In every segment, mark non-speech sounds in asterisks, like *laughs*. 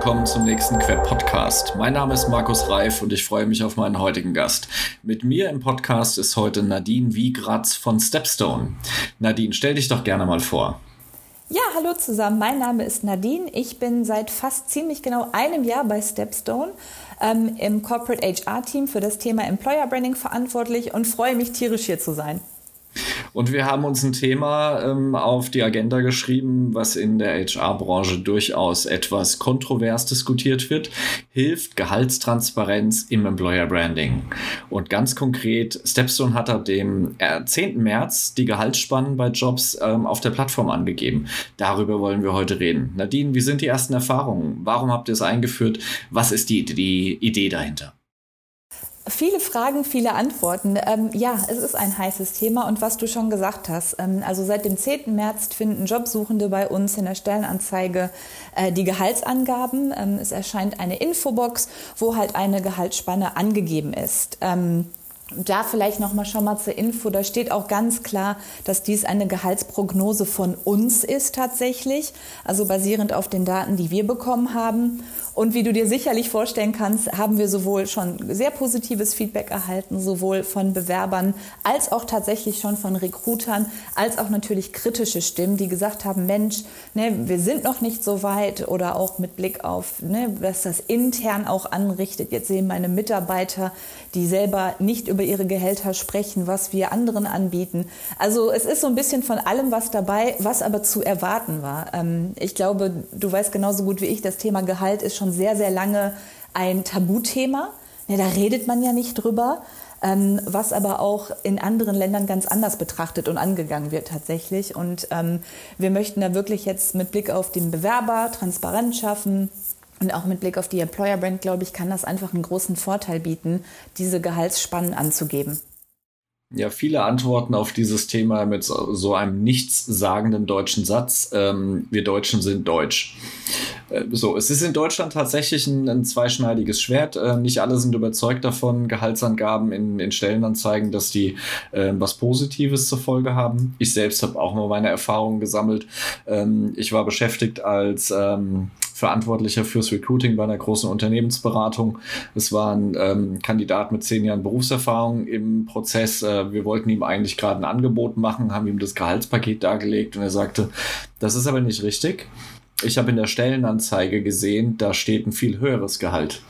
willkommen zum nächsten Quer Podcast. Mein Name ist Markus Reif und ich freue mich auf meinen heutigen Gast. Mit mir im Podcast ist heute Nadine Wiegratz von Stepstone. Nadine, stell dich doch gerne mal vor. Ja, hallo zusammen. Mein Name ist Nadine. Ich bin seit fast ziemlich genau einem Jahr bei Stepstone ähm, im Corporate HR Team für das Thema Employer Branding verantwortlich und freue mich tierisch hier zu sein. Und wir haben uns ein Thema ähm, auf die Agenda geschrieben, was in der HR-Branche durchaus etwas kontrovers diskutiert wird. Hilft Gehaltstransparenz im Employer Branding? Und ganz konkret, Stepstone hat ab dem 10. Äh, März die Gehaltsspannen bei Jobs ähm, auf der Plattform angegeben. Darüber wollen wir heute reden. Nadine, wie sind die ersten Erfahrungen? Warum habt ihr es eingeführt? Was ist die, die Idee dahinter? Viele Fragen, viele Antworten. Ähm, ja, es ist ein heißes Thema und was du schon gesagt hast. Ähm, also seit dem 10. März finden Jobsuchende bei uns in der Stellenanzeige äh, die Gehaltsangaben. Ähm, es erscheint eine Infobox, wo halt eine Gehaltsspanne angegeben ist. Ähm, da vielleicht noch mal schon mal zur Info, da steht auch ganz klar, dass dies eine Gehaltsprognose von uns ist tatsächlich, also basierend auf den Daten, die wir bekommen haben. Und wie du dir sicherlich vorstellen kannst, haben wir sowohl schon sehr positives Feedback erhalten, sowohl von Bewerbern als auch tatsächlich schon von Recruitern, als auch natürlich kritische Stimmen, die gesagt haben, Mensch, ne, wir sind noch nicht so weit oder auch mit Blick auf, ne, was das intern auch anrichtet. Jetzt sehen meine Mitarbeiter, die selber nicht über ihre Gehälter sprechen, was wir anderen anbieten. Also es ist so ein bisschen von allem was dabei, was aber zu erwarten war. Ähm, ich glaube, du weißt genauso gut wie ich, das Thema Gehalt ist schon sehr, sehr lange ein Tabuthema. Ja, da redet man ja nicht drüber, ähm, was aber auch in anderen Ländern ganz anders betrachtet und angegangen wird tatsächlich. Und ähm, wir möchten da wirklich jetzt mit Blick auf den Bewerber Transparenz schaffen. Und auch mit Blick auf die Employer Brand, glaube ich, kann das einfach einen großen Vorteil bieten, diese Gehaltsspannen anzugeben. Ja, viele Antworten auf dieses Thema mit so einem nichtssagenden deutschen Satz. Ähm, wir Deutschen sind deutsch. Äh, so, es ist in Deutschland tatsächlich ein, ein zweischneidiges Schwert. Äh, nicht alle sind überzeugt davon, Gehaltsangaben in, in Stellenanzeigen, dass die äh, was Positives zur Folge haben. Ich selbst habe auch mal meine Erfahrungen gesammelt. Ähm, ich war beschäftigt als ähm, Verantwortlicher fürs Recruiting bei einer großen Unternehmensberatung. Es war ein ähm, Kandidat mit zehn Jahren Berufserfahrung im Prozess. Äh, wir wollten ihm eigentlich gerade ein Angebot machen, haben ihm das Gehaltspaket dargelegt und er sagte, das ist aber nicht richtig. Ich habe in der Stellenanzeige gesehen, da steht ein viel höheres Gehalt.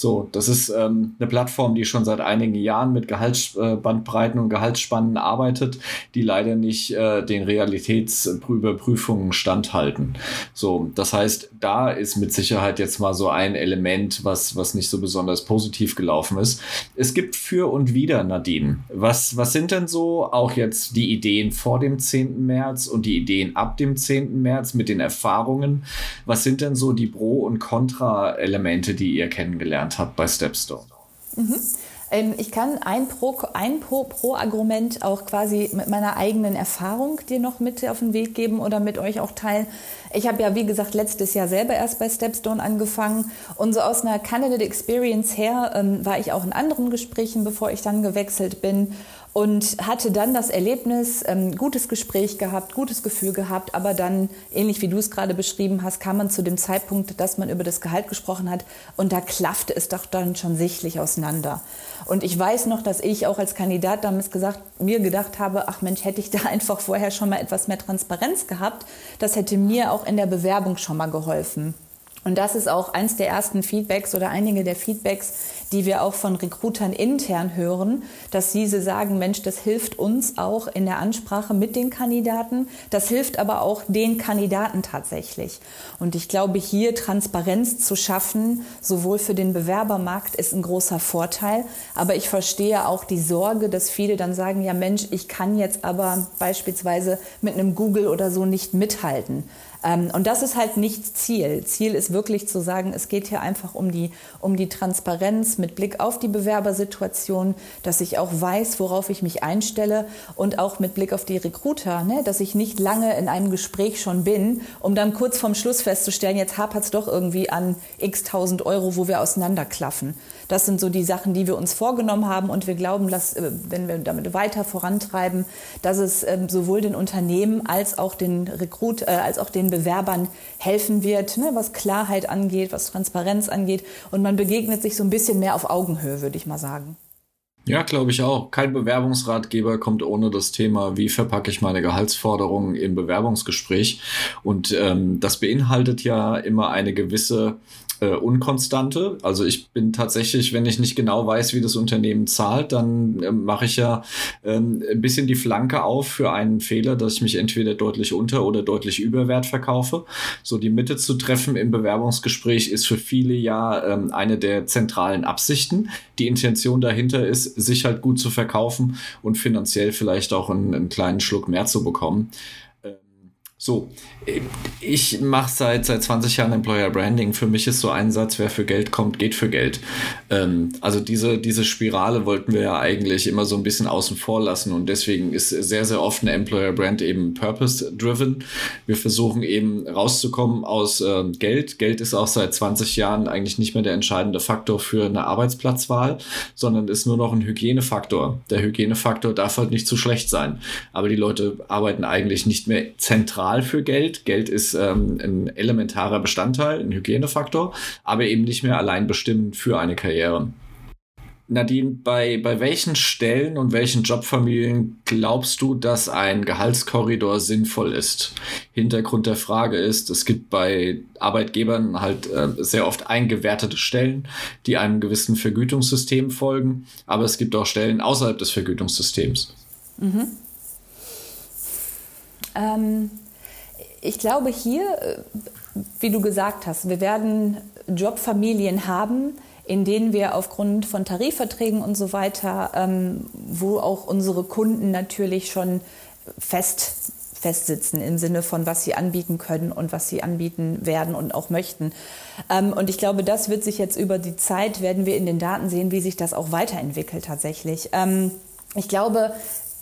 So, das ist ähm, eine Plattform, die schon seit einigen Jahren mit Gehaltsbandbreiten und Gehaltsspannen arbeitet, die leider nicht äh, den Realitätsüberprüfungen standhalten. So, das heißt, da ist mit Sicherheit jetzt mal so ein Element, was, was nicht so besonders positiv gelaufen ist. Es gibt für und wieder, Nadine. Was, was sind denn so auch jetzt die Ideen vor dem 10. März und die Ideen ab dem 10. März mit den Erfahrungen? Was sind denn so die Pro- und Kontra-Elemente, die ihr kennengelernt gelernt habt bei Stepstone? Mhm. Ähm, ich kann ein Pro-Argument Pro, Pro auch quasi mit meiner eigenen Erfahrung dir noch mit auf den Weg geben oder mit euch auch teilen. Ich habe ja, wie gesagt, letztes Jahr selber erst bei Stepstone angefangen und so aus einer Candidate Experience her ähm, war ich auch in anderen Gesprächen, bevor ich dann gewechselt bin und hatte dann das Erlebnis, ähm, gutes Gespräch gehabt, gutes Gefühl gehabt, aber dann, ähnlich wie du es gerade beschrieben hast, kam man zu dem Zeitpunkt, dass man über das Gehalt gesprochen hat und da klaffte es doch dann schon sichtlich auseinander. Und ich weiß noch, dass ich auch als Kandidat damals gesagt, mir gedacht habe, ach Mensch, hätte ich da *laughs* einfach vorher schon mal etwas mehr Transparenz gehabt, das hätte mir auch in der Bewerbung schon mal geholfen. Und das ist auch eins der ersten Feedbacks oder einige der Feedbacks, die wir auch von Recruitern intern hören, dass diese sagen, Mensch, das hilft uns auch in der Ansprache mit den Kandidaten. Das hilft aber auch den Kandidaten tatsächlich. Und ich glaube, hier Transparenz zu schaffen, sowohl für den Bewerbermarkt, ist ein großer Vorteil. Aber ich verstehe auch die Sorge, dass viele dann sagen, ja Mensch, ich kann jetzt aber beispielsweise mit einem Google oder so nicht mithalten. Ähm, und das ist halt nicht Ziel. Ziel ist wirklich zu sagen, es geht hier einfach um die, um die Transparenz mit Blick auf die Bewerbersituation, dass ich auch weiß, worauf ich mich einstelle und auch mit Blick auf die Recruiter, ne, dass ich nicht lange in einem Gespräch schon bin, um dann kurz vorm Schluss festzustellen, jetzt hapert es doch irgendwie an x tausend Euro, wo wir auseinanderklaffen. Das sind so die Sachen, die wir uns vorgenommen haben und wir glauben, dass, äh, wenn wir damit weiter vorantreiben, dass es ähm, sowohl den Unternehmen als auch den Recruit, äh, als auch den Bewerbern helfen wird, ne, was Klarheit angeht, was Transparenz angeht. Und man begegnet sich so ein bisschen mehr auf Augenhöhe, würde ich mal sagen. Ja, glaube ich auch. Kein Bewerbungsratgeber kommt ohne das Thema, wie verpacke ich meine Gehaltsforderungen im Bewerbungsgespräch. Und ähm, das beinhaltet ja immer eine gewisse äh, Unkonstante. Also ich bin tatsächlich, wenn ich nicht genau weiß, wie das Unternehmen zahlt, dann äh, mache ich ja ähm, ein bisschen die Flanke auf für einen Fehler, dass ich mich entweder deutlich unter oder deutlich über Wert verkaufe. So die Mitte zu treffen im Bewerbungsgespräch ist für viele ja ähm, eine der zentralen Absichten. Die Intention dahinter ist, sich halt gut zu verkaufen und finanziell vielleicht auch einen, einen kleinen Schluck mehr zu bekommen. So, ich mache seit, seit 20 Jahren Employer Branding. Für mich ist so ein Satz, wer für Geld kommt, geht für Geld. Ähm, also diese, diese Spirale wollten wir ja eigentlich immer so ein bisschen außen vor lassen und deswegen ist sehr, sehr oft eine Employer Brand eben purpose-driven. Wir versuchen eben rauszukommen aus äh, Geld. Geld ist auch seit 20 Jahren eigentlich nicht mehr der entscheidende Faktor für eine Arbeitsplatzwahl, sondern ist nur noch ein Hygienefaktor. Der Hygienefaktor darf halt nicht zu schlecht sein. Aber die Leute arbeiten eigentlich nicht mehr zentral Zahl für Geld. Geld ist ähm, ein elementarer Bestandteil, ein Hygienefaktor, aber eben nicht mehr allein bestimmend für eine Karriere. Nadine, bei, bei welchen Stellen und welchen Jobfamilien glaubst du, dass ein Gehaltskorridor sinnvoll ist? Hintergrund der Frage ist, es gibt bei Arbeitgebern halt äh, sehr oft eingewertete Stellen, die einem gewissen Vergütungssystem folgen, aber es gibt auch Stellen außerhalb des Vergütungssystems. Mhm. Ähm, ich glaube hier, äh, wie du gesagt hast, wir werden Jobfamilien haben, in denen wir aufgrund von Tarifverträgen und so weiter, ähm, wo auch unsere Kunden natürlich schon fest festsitzen im Sinne von, was sie anbieten können und was sie anbieten werden und auch möchten. Ähm, und ich glaube, das wird sich jetzt über die Zeit, werden wir in den Daten sehen, wie sich das auch weiterentwickelt tatsächlich. Ähm, ich glaube,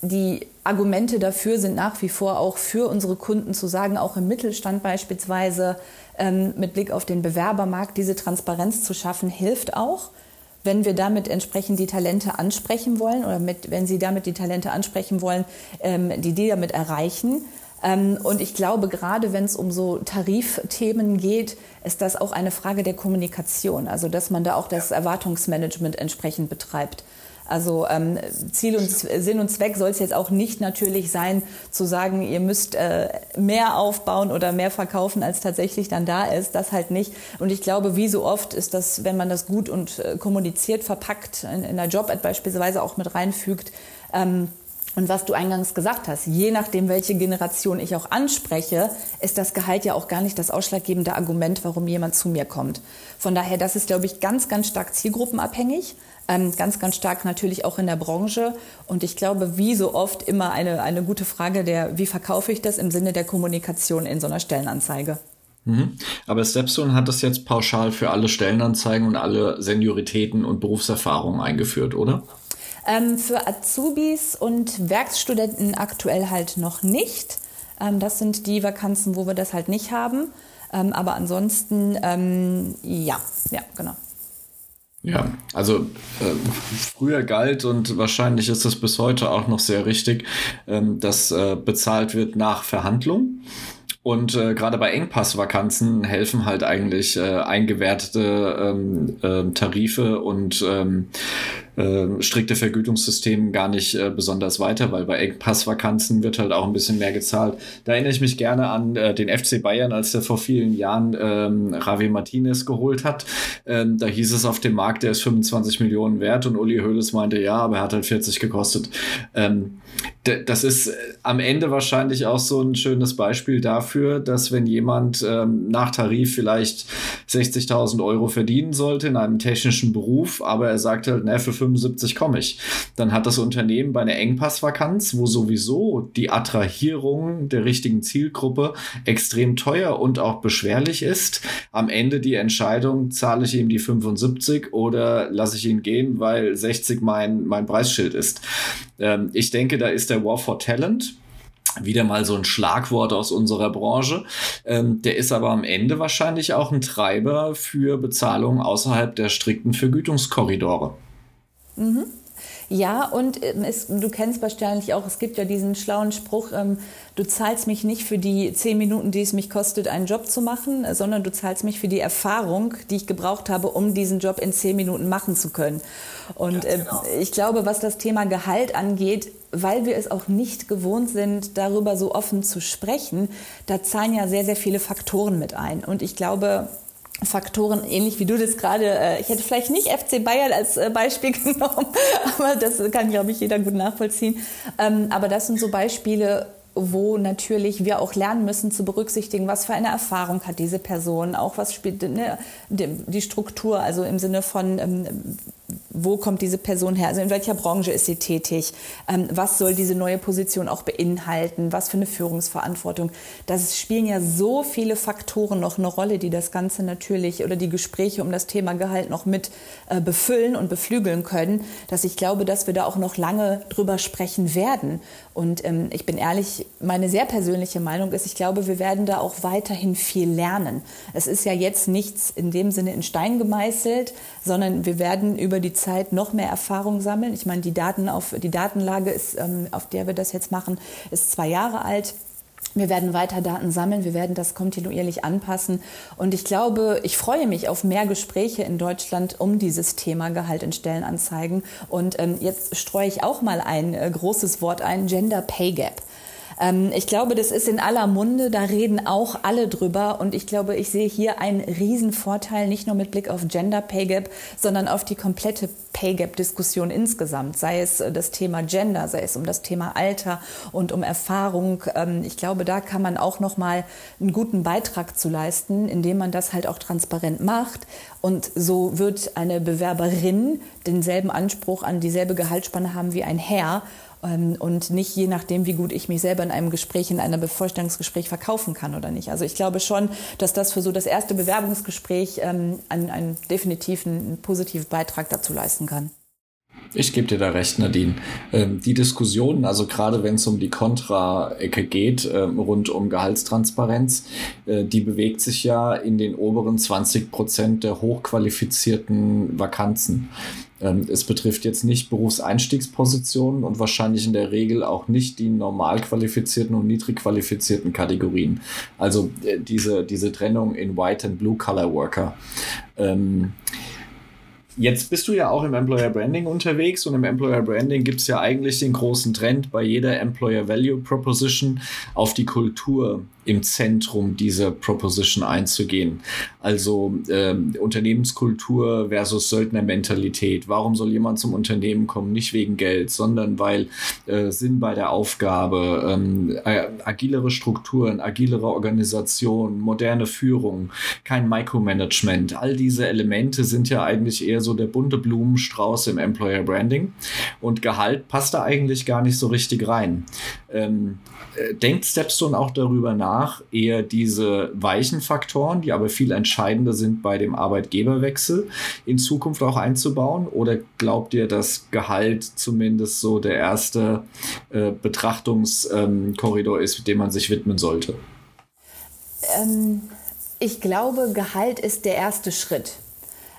die Argumente dafür sind nach wie vor auch für unsere Kunden zu sagen, auch im Mittelstand beispielsweise ähm, mit Blick auf den Bewerbermarkt diese Transparenz zu schaffen, hilft auch. Wenn wir damit entsprechend die Talente ansprechen wollen oder mit, wenn Sie damit die Talente ansprechen wollen, ähm, die die damit erreichen. Ähm, und ich glaube, gerade wenn es um so Tarifthemen geht, ist das auch eine Frage der Kommunikation. Also, dass man da auch das Erwartungsmanagement entsprechend betreibt. Also ähm, Ziel und Sinn und Zweck soll es jetzt auch nicht natürlich sein, zu sagen, ihr müsst äh, mehr aufbauen oder mehr verkaufen, als tatsächlich dann da ist. Das halt nicht. Und ich glaube, wie so oft ist das, wenn man das gut und äh, kommuniziert, verpackt, in, in der Job-Ad beispielsweise auch mit reinfügt, ähm, und was du eingangs gesagt hast, je nachdem, welche Generation ich auch anspreche, ist das Gehalt ja auch gar nicht das ausschlaggebende Argument, warum jemand zu mir kommt. Von daher, das ist, glaube ich, ganz, ganz stark zielgruppenabhängig. Ähm, ganz, ganz stark natürlich auch in der Branche. Und ich glaube, wie so oft immer eine, eine gute Frage der, wie verkaufe ich das im Sinne der Kommunikation in so einer Stellenanzeige. Mhm. Aber Stepstone hat das jetzt pauschal für alle Stellenanzeigen und alle Senioritäten und Berufserfahrungen eingeführt, oder? Ähm, für Azubis und Werkstudenten aktuell halt noch nicht. Ähm, das sind die Vakanzen, wo wir das halt nicht haben. Ähm, aber ansonsten, ähm, ja, ja, genau. Ja, also äh, früher galt und wahrscheinlich ist das bis heute auch noch sehr richtig, ähm, dass äh, bezahlt wird nach Verhandlung. Und äh, gerade bei Engpassvakanzen helfen halt eigentlich äh, eingewertete ähm, äh, Tarife und ähm, äh, strikte Vergütungssystem gar nicht äh, besonders weiter, weil bei Engpassvakanzen wird halt auch ein bisschen mehr gezahlt. Da erinnere ich mich gerne an äh, den FC Bayern, als der vor vielen Jahren ähm, Ravi Martinez geholt hat. Ähm, da hieß es auf dem Markt, der ist 25 Millionen wert und Uli Hoeneß meinte, ja, aber er hat halt 40 gekostet. Ähm, das ist äh, am Ende wahrscheinlich auch so ein schönes Beispiel dafür, dass wenn jemand ähm, nach Tarif vielleicht 60.000 Euro verdienen sollte in einem technischen Beruf, aber er sagt halt, ne, für 75 komme ich, dann hat das Unternehmen bei einer Engpassvakanz, wo sowieso die Attrahierung der richtigen Zielgruppe extrem teuer und auch beschwerlich ist, am Ende die Entscheidung, zahle ich ihm die 75 oder lasse ich ihn gehen, weil 60 mein, mein Preisschild ist. Ähm, ich denke, da ist der War for Talent wieder mal so ein Schlagwort aus unserer Branche. Ähm, der ist aber am Ende wahrscheinlich auch ein Treiber für Bezahlungen außerhalb der strikten Vergütungskorridore. Mhm. Ja, und ähm, es, du kennst wahrscheinlich auch, es gibt ja diesen schlauen Spruch, ähm, du zahlst mich nicht für die zehn Minuten, die es mich kostet, einen Job zu machen, sondern du zahlst mich für die Erfahrung, die ich gebraucht habe, um diesen Job in zehn Minuten machen zu können. Und äh, genau. ich glaube, was das Thema Gehalt angeht, weil wir es auch nicht gewohnt sind, darüber so offen zu sprechen, da zahlen ja sehr, sehr viele Faktoren mit ein. Und ich glaube, Faktoren, ähnlich wie du das gerade, äh, ich hätte vielleicht nicht FC Bayern als äh, Beispiel *laughs* genommen, aber das kann, glaube ich, jeder gut nachvollziehen. Ähm, aber das sind so Beispiele, wo natürlich wir auch lernen müssen zu berücksichtigen, was für eine Erfahrung hat diese Person, auch was spielt ne, die Struktur, also im Sinne von ähm, wo kommt diese Person her, also in welcher Branche ist sie tätig, ähm, was soll diese neue Position auch beinhalten, was für eine Führungsverantwortung. Das spielen ja so viele Faktoren noch eine Rolle, die das Ganze natürlich oder die Gespräche um das Thema Gehalt noch mit äh, befüllen und beflügeln können, dass ich glaube, dass wir da auch noch lange drüber sprechen werden. Und ähm, ich bin ehrlich, meine sehr persönliche Meinung ist, ich glaube, wir werden da auch weiterhin viel lernen. Es ist ja jetzt nichts in dem Sinne in Stein gemeißelt, sondern wir werden über die Zeit Zeit noch mehr Erfahrung sammeln. Ich meine, die, Daten auf, die Datenlage, ist, ähm, auf der wir das jetzt machen, ist zwei Jahre alt. Wir werden weiter Daten sammeln, wir werden das kontinuierlich anpassen. Und ich glaube, ich freue mich auf mehr Gespräche in Deutschland um dieses Thema Gehalt in Stellenanzeigen. Und ähm, jetzt streue ich auch mal ein äh, großes Wort ein, Gender Pay Gap. Ähm, ich glaube, das ist in aller Munde, da reden auch alle drüber. Und ich glaube, ich sehe hier einen Riesenvorteil, nicht nur mit Blick auf Gender Pay Gap, sondern auf die komplette Pay Gap Diskussion insgesamt, sei es äh, das Thema Gender, sei es um das Thema Alter und um Erfahrung. Ähm, ich glaube, da kann man auch noch mal einen guten Beitrag zu leisten, indem man das halt auch transparent macht. Und so wird eine Bewerberin denselben Anspruch an dieselbe Gehaltsspanne haben wie ein Herr und nicht je nachdem, wie gut ich mich selber in einem Gespräch, in einem Vorstellungsgespräch verkaufen kann oder nicht. Also ich glaube schon, dass das für so das erste Bewerbungsgespräch ähm, einen, einen definitiven positiven Beitrag dazu leisten kann. Ich gebe dir da recht, Nadine. Ähm, die Diskussion, also gerade wenn es um die Kontra-Ecke geht, ähm, rund um Gehaltstransparenz, äh, die bewegt sich ja in den oberen 20 Prozent der hochqualifizierten Vakanzen. Ähm, es betrifft jetzt nicht Berufseinstiegspositionen und wahrscheinlich in der Regel auch nicht die normal qualifizierten und niedrig qualifizierten Kategorien. Also äh, diese, diese Trennung in White and Blue Color Worker. Ähm, Jetzt bist du ja auch im Employer Branding unterwegs und im Employer Branding gibt es ja eigentlich den großen Trend bei jeder Employer Value Proposition auf die Kultur im Zentrum dieser Proposition einzugehen. Also ähm, Unternehmenskultur versus Söldnermentalität. Warum soll jemand zum Unternehmen kommen? Nicht wegen Geld, sondern weil äh, Sinn bei der Aufgabe, ähm, agilere Strukturen, agilere Organisation, moderne Führung, kein Micromanagement. All diese Elemente sind ja eigentlich eher so der bunte Blumenstrauß im Employer Branding. Und Gehalt passt da eigentlich gar nicht so richtig rein. Ähm, äh, denkt Stepstone auch darüber nach, eher diese weichen Faktoren, die aber viel entscheidender sind bei dem Arbeitgeberwechsel, in Zukunft auch einzubauen? Oder glaubt ihr, dass Gehalt zumindest so der erste äh, Betrachtungskorridor ähm, ist, dem man sich widmen sollte? Ähm, ich glaube, Gehalt ist der erste Schritt.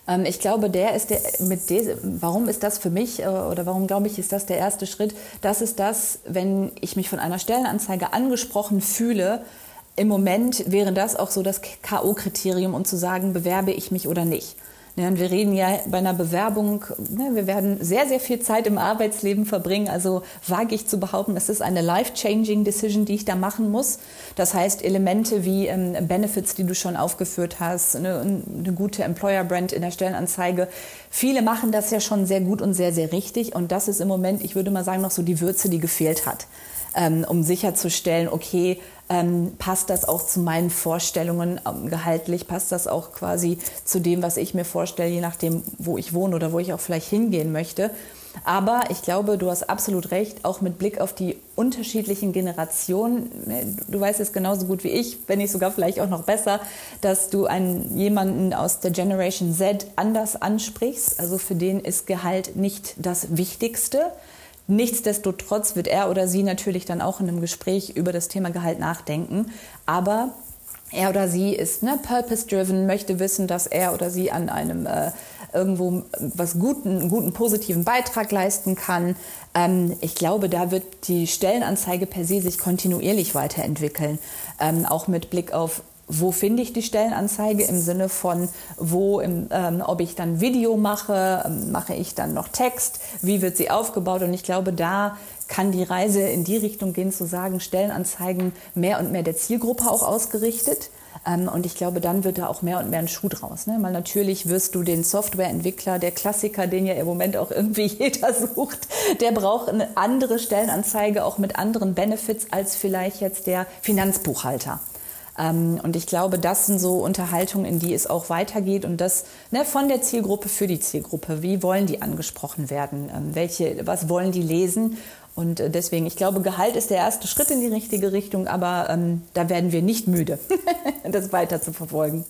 Ähm, ich glaube, der ist der, mit des, warum ist das für mich äh, oder warum glaube ich, ist das der erste Schritt? Das ist das, wenn ich mich von einer Stellenanzeige angesprochen fühle, im Moment wäre das auch so das K.O.-Kriterium, um zu sagen, bewerbe ich mich oder nicht. Ja, und wir reden ja bei einer Bewerbung, ne, wir werden sehr, sehr viel Zeit im Arbeitsleben verbringen. Also wage ich zu behaupten, es ist eine life-changing Decision, die ich da machen muss. Das heißt, Elemente wie ähm, Benefits, die du schon aufgeführt hast, eine, eine gute Employer-Brand in der Stellenanzeige. Viele machen das ja schon sehr gut und sehr, sehr richtig. Und das ist im Moment, ich würde mal sagen, noch so die Würze, die gefehlt hat ähm, um sicherzustellen, okay, ähm, passt das auch zu meinen Vorstellungen ähm, gehaltlich, passt das auch quasi zu dem, was ich mir vorstelle, je nachdem, wo ich wohne oder wo ich auch vielleicht hingehen möchte. Aber ich glaube, du hast absolut recht, auch mit Blick auf die unterschiedlichen Generationen. Ne, du weißt es genauso gut wie ich, wenn nicht sogar vielleicht auch noch besser, dass du einen, jemanden aus der Generation Z anders ansprichst. Also für den ist Gehalt nicht das Wichtigste. Nichtsdestotrotz wird er oder sie natürlich dann auch in einem Gespräch über das Thema Gehalt nachdenken. Aber er oder sie ist ne, purpose-driven, möchte wissen, dass er oder sie an einem, äh, irgendwo was guten, einen guten positiven Beitrag leisten kann. Ähm, ich glaube, da wird die Stellenanzeige per se sich kontinuierlich weiterentwickeln, ähm, auch mit Blick auf wo finde ich die Stellenanzeige im Sinne von, wo, im, ähm, ob ich dann Video mache, ähm, mache ich dann noch Text, wie wird sie aufgebaut und ich glaube, da kann die Reise in die Richtung gehen, zu sagen, Stellenanzeigen mehr und mehr der Zielgruppe auch ausgerichtet. Ähm, und ich glaube, dann wird da auch mehr und mehr ein Schuh draus. Ne? Weil natürlich wirst du den Softwareentwickler, der Klassiker, den ja im Moment auch irgendwie *laughs* jeder sucht, der braucht eine andere Stellenanzeige, auch mit anderen Benefits als vielleicht jetzt der Finanzbuchhalter. Ähm, und ich glaube, das sind so Unterhaltungen, in die es auch weitergeht und das ne, von der Zielgruppe für die Zielgruppe. Wie wollen die angesprochen werden? Ähm, welche, was wollen die lesen? Und äh, deswegen, ich glaube, Gehalt ist der erste Schritt in die richtige Richtung, aber ähm, da werden wir nicht müde, *laughs* das weiter zu verfolgen.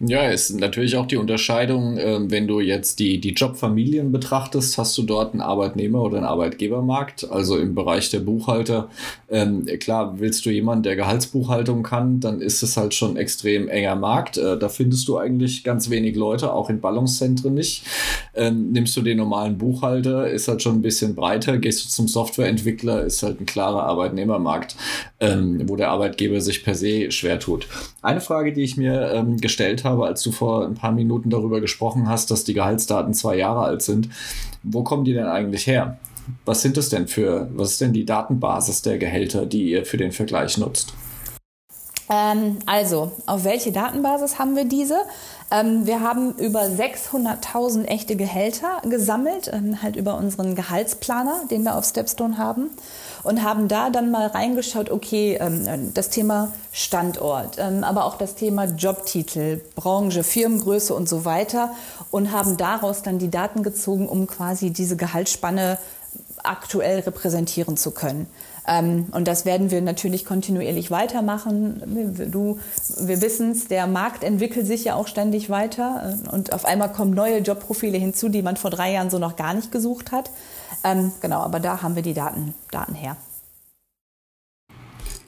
Ja, ist natürlich auch die Unterscheidung, äh, wenn du jetzt die, die Jobfamilien betrachtest, hast du dort einen Arbeitnehmer- oder einen Arbeitgebermarkt. Also im Bereich der Buchhalter, ähm, klar, willst du jemanden, der Gehaltsbuchhaltung kann, dann ist es halt schon ein extrem enger Markt. Äh, da findest du eigentlich ganz wenig Leute, auch in Ballungszentren nicht. Ähm, nimmst du den normalen Buchhalter, ist halt schon ein bisschen breiter. Gehst du zum Softwareentwickler, ist halt ein klarer Arbeitnehmermarkt, ähm, wo der Arbeitgeber sich per se schwer tut. Eine Frage, die ich mir ähm, gestellt habe, als du vor ein paar Minuten darüber gesprochen hast, dass die Gehaltsdaten zwei Jahre alt sind, wo kommen die denn eigentlich her? Was sind es denn für, was ist denn die Datenbasis der Gehälter, die ihr für den Vergleich nutzt? Ähm, also, auf welche Datenbasis haben wir diese? Ähm, wir haben über 600.000 echte Gehälter gesammelt, ähm, halt über unseren Gehaltsplaner, den wir auf Stepstone haben und haben da dann mal reingeschaut, okay, ähm, das Thema Standort, ähm, aber auch das Thema Jobtitel, Branche, Firmengröße und so weiter und haben daraus dann die Daten gezogen, um quasi diese Gehaltsspanne aktuell repräsentieren zu können. Ähm, und das werden wir natürlich kontinuierlich weitermachen. Du, wir wissen es, der Markt entwickelt sich ja auch ständig weiter und auf einmal kommen neue Jobprofile hinzu, die man vor drei Jahren so noch gar nicht gesucht hat. Ähm, genau, aber da haben wir die Daten, Daten her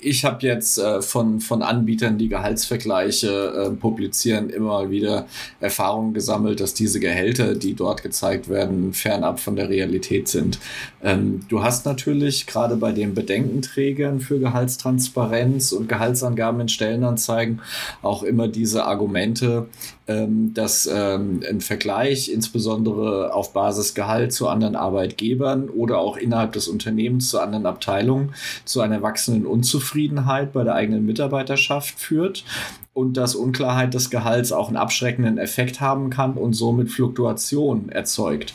ich habe jetzt äh, von, von Anbietern, die Gehaltsvergleiche äh, publizieren, immer wieder Erfahrungen gesammelt, dass diese Gehälter, die dort gezeigt werden, fernab von der Realität sind. Ähm, du hast natürlich gerade bei den Bedenkenträgern für Gehaltstransparenz und Gehaltsangaben in Stellenanzeigen auch immer diese Argumente, ähm, dass ähm, ein Vergleich insbesondere auf Basis Gehalt zu anderen Arbeitgebern oder auch innerhalb des Unternehmens zu anderen Abteilungen zu einer wachsenden Unzufriedenheit bei der eigenen Mitarbeiterschaft führt und dass Unklarheit des Gehalts auch einen abschreckenden Effekt haben kann und somit Fluktuation erzeugt.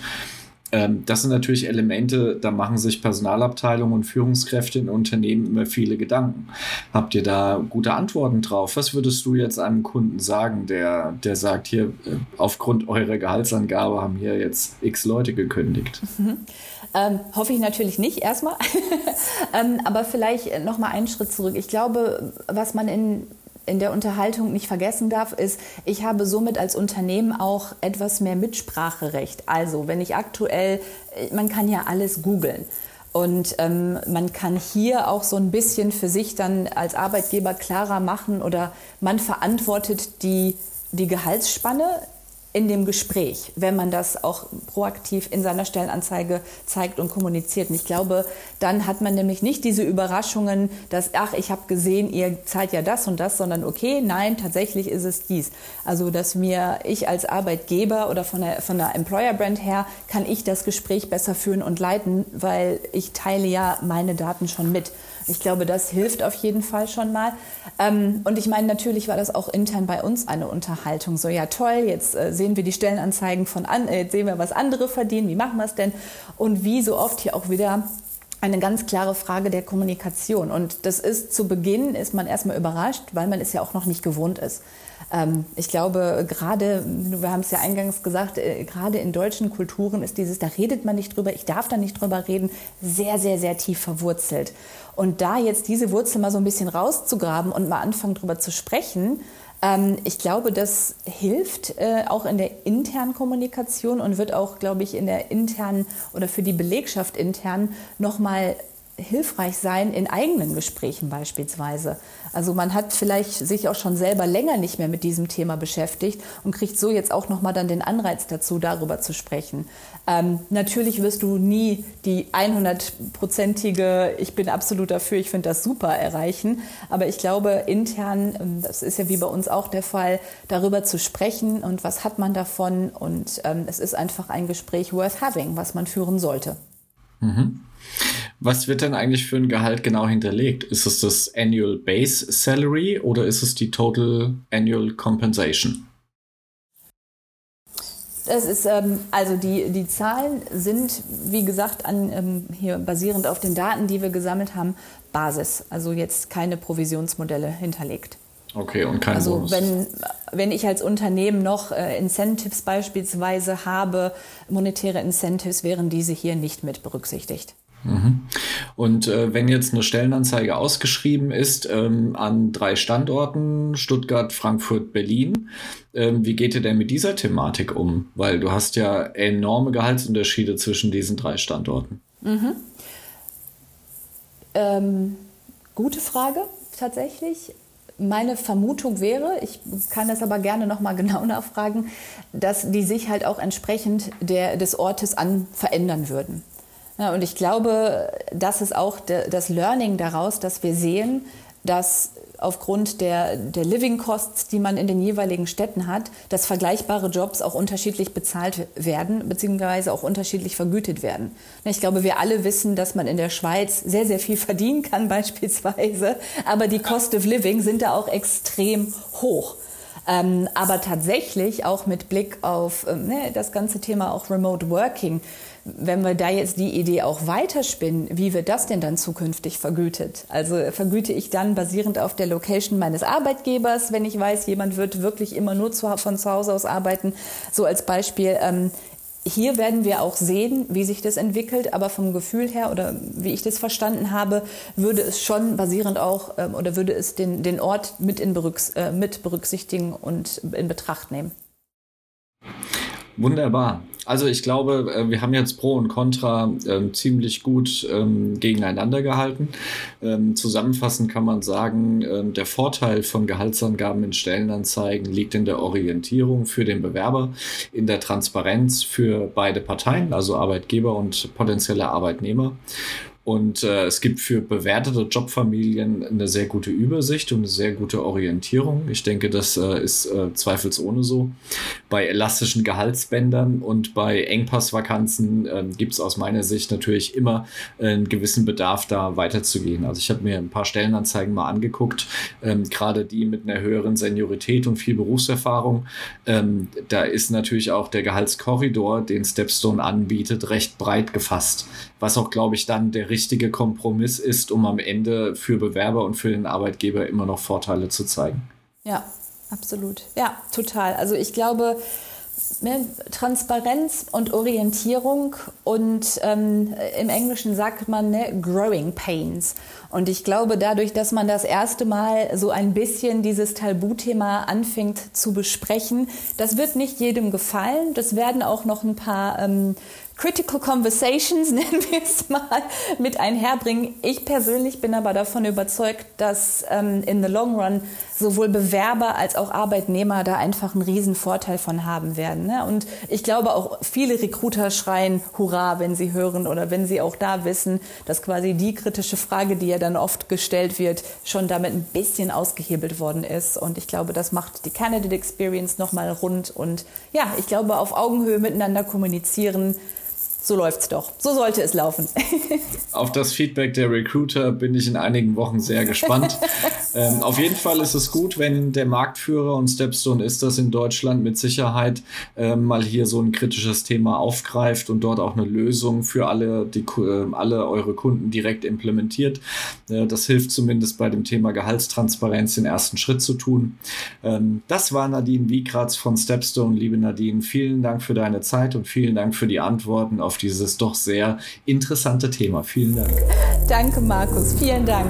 Ähm, das sind natürlich Elemente, da machen sich Personalabteilungen und Führungskräfte in Unternehmen immer viele Gedanken. Habt ihr da gute Antworten drauf? Was würdest du jetzt einem Kunden sagen, der, der sagt, hier, äh, aufgrund eurer Gehaltsangabe haben hier jetzt x Leute gekündigt? *laughs* Mhm. Ähm, hoffe ich natürlich nicht erstmal. *laughs* ähm, aber vielleicht noch mal einen Schritt zurück. Ich glaube, was man in in der Unterhaltung nicht vergessen darf, ist, ich habe somit als Unternehmen auch etwas mehr Mitspracherecht. Also, wenn ich aktuell, man kann ja alles googeln. Und ähm, man kann hier auch so ein bisschen für sich dann als Arbeitgeber klarer machen oder man verantwortet die, die Gehaltsspanne in dem Gespräch, wenn man das auch proaktiv in seiner Stellenanzeige zeigt und kommuniziert. Und ich glaube, dann hat man nämlich nicht diese Überraschungen, dass, ach, ich habe gesehen, ihr zahlt ja das und das, sondern okay, nein, tatsächlich ist es dies. Also, dass mir ich als Arbeitgeber oder von der, von der Employer Brand her, kann ich das Gespräch besser führen und leiten, weil ich teile ja meine Daten schon mit. Ich glaube, das hilft auf jeden Fall schon mal. Ähm, und ich meine, natürlich war das auch intern bei uns eine Unterhaltung. So, ja toll, jetzt äh, sehen wir die Stellenanzeigen von an, äh, jetzt sehen wir, was andere verdienen, wie machen wir es denn? Und wie so oft hier auch wieder eine ganz klare Frage der Kommunikation. Und das ist zu Beginn, ist man erstmal überrascht, weil man es ja auch noch nicht gewohnt ist. Ähm, ich glaube, gerade, wir haben es ja eingangs gesagt, äh, gerade in deutschen Kulturen ist dieses, da redet man nicht drüber, ich darf da nicht drüber reden, sehr, sehr, sehr tief verwurzelt. Und da jetzt diese Wurzel mal so ein bisschen rauszugraben und mal anfangen drüber zu sprechen, ähm, ich glaube, das hilft äh, auch in der internen Kommunikation und wird auch, glaube ich, in der internen oder für die Belegschaft intern nochmal hilfreich sein in eigenen Gesprächen beispielsweise. Also man hat vielleicht sich auch schon selber länger nicht mehr mit diesem Thema beschäftigt und kriegt so jetzt auch nochmal dann den Anreiz dazu, darüber zu sprechen. Ähm, natürlich wirst du nie die 100-prozentige, ich bin absolut dafür, ich finde das super erreichen. Aber ich glaube, intern, ähm, das ist ja wie bei uns auch der Fall, darüber zu sprechen und was hat man davon. Und ähm, es ist einfach ein Gespräch worth having, was man führen sollte. Mhm. Was wird denn eigentlich für ein Gehalt genau hinterlegt? Ist es das Annual Base Salary oder ist es die Total Annual Compensation? Das ist, ähm, also die, die Zahlen sind, wie gesagt, an, ähm, hier basierend auf den Daten, die wir gesammelt haben, Basis. Also jetzt keine Provisionsmodelle hinterlegt. Okay, und kein Also Bonus. wenn, wenn ich als Unternehmen noch äh, Incentives beispielsweise habe, monetäre Incentives, wären diese hier nicht mit berücksichtigt. Mhm. Und äh, wenn jetzt eine Stellenanzeige ausgeschrieben ist ähm, an drei Standorten, Stuttgart, Frankfurt, Berlin, ähm, wie geht ihr denn mit dieser Thematik um? Weil du hast ja enorme Gehaltsunterschiede zwischen diesen drei Standorten. Mhm. Ähm, gute Frage tatsächlich. Meine Vermutung wäre, ich kann das aber gerne noch mal *laughs* genau nachfragen, dass die sich halt auch entsprechend der, des Ortes an verändern würden. Ja, und ich glaube, das ist auch das Learning daraus, dass wir sehen, dass aufgrund der, der Living Costs, die man in den jeweiligen Städten hat, dass vergleichbare Jobs auch unterschiedlich bezahlt werden, beziehungsweise auch unterschiedlich vergütet werden. Ich glaube, wir alle wissen, dass man in der Schweiz sehr, sehr viel verdienen kann *laughs* beispielsweise, aber die Cost of Living sind da auch extrem hoch. Ähm, aber tatsächlich auch mit Blick auf ähm, ne, das ganze Thema auch Remote Working wenn wir da jetzt die Idee auch weiterspinnen, wie wird das denn dann zukünftig vergütet? Also vergüte ich dann basierend auf der Location meines Arbeitgebers, wenn ich weiß, jemand wird wirklich immer nur von zu Hause aus arbeiten. So als Beispiel. Ähm, hier werden wir auch sehen, wie sich das entwickelt, aber vom Gefühl her oder wie ich das verstanden habe, würde es schon basierend auch ähm, oder würde es den, den Ort mit, in berücks äh, mit berücksichtigen und in Betracht nehmen. Wunderbar. Also ich glaube, äh, wir haben jetzt Pro und Contra äh, ziemlich gut ähm, gegeneinander gehalten. Ähm, zusammenfassend kann man sagen, äh, der Vorteil von Gehaltsangaben in Stellenanzeigen liegt in der Orientierung für den Bewerber, in der Transparenz für beide Parteien, also Arbeitgeber und potenzielle Arbeitnehmer. Und äh, es gibt für bewertete Jobfamilien eine sehr gute Übersicht und eine sehr gute Orientierung. Ich denke, das äh, ist äh, zweifelsohne so. Bei elastischen Gehaltsbändern und bei Engpassvakanzen ähm, gibt es aus meiner Sicht natürlich immer einen gewissen Bedarf, da weiterzugehen. Also ich habe mir ein paar Stellenanzeigen mal angeguckt, ähm, gerade die mit einer höheren Seniorität und viel Berufserfahrung. Ähm, da ist natürlich auch der Gehaltskorridor, den Stepstone anbietet, recht breit gefasst. Was auch, glaube ich, dann der richtige Kompromiss ist, um am Ende für Bewerber und für den Arbeitgeber immer noch Vorteile zu zeigen. Ja, absolut. Ja, total. Also ich glaube, ne, Transparenz und Orientierung und ähm, im Englischen sagt man ne, Growing Pains. Und ich glaube, dadurch, dass man das erste Mal so ein bisschen dieses Tabuthema anfängt zu besprechen, das wird nicht jedem gefallen. Das werden auch noch ein paar ähm, Critical Conversations, *laughs* nennen wir es mal, mit einherbringen. Ich persönlich bin aber davon überzeugt, dass ähm, in the long run sowohl Bewerber als auch Arbeitnehmer da einfach einen riesen Vorteil von haben werden. Ne? Und ich glaube auch viele Recruiter schreien Hurra, wenn sie hören oder wenn sie auch da wissen, dass quasi die kritische Frage, die ja dann oft gestellt wird, schon damit ein bisschen ausgehebelt worden ist. Und ich glaube, das macht die Candidate Experience nochmal rund. Und ja, ich glaube, auf Augenhöhe miteinander kommunizieren, so läuft's doch. So sollte es laufen. Auf das Feedback der Recruiter bin ich in einigen Wochen sehr gespannt. *laughs* ähm, auf jeden Fall ist es gut, wenn der Marktführer und Stepstone ist das in Deutschland mit Sicherheit äh, mal hier so ein kritisches Thema aufgreift und dort auch eine Lösung für alle, die, äh, alle eure Kunden direkt implementiert. Äh, das hilft zumindest bei dem Thema Gehaltstransparenz den ersten Schritt zu tun. Ähm, das war Nadine Wiegratz von Stepstone. Liebe Nadine, vielen Dank für deine Zeit und vielen Dank für die Antworten auf dieses doch sehr interessante Thema. Vielen Dank. Danke, Markus. Vielen Dank.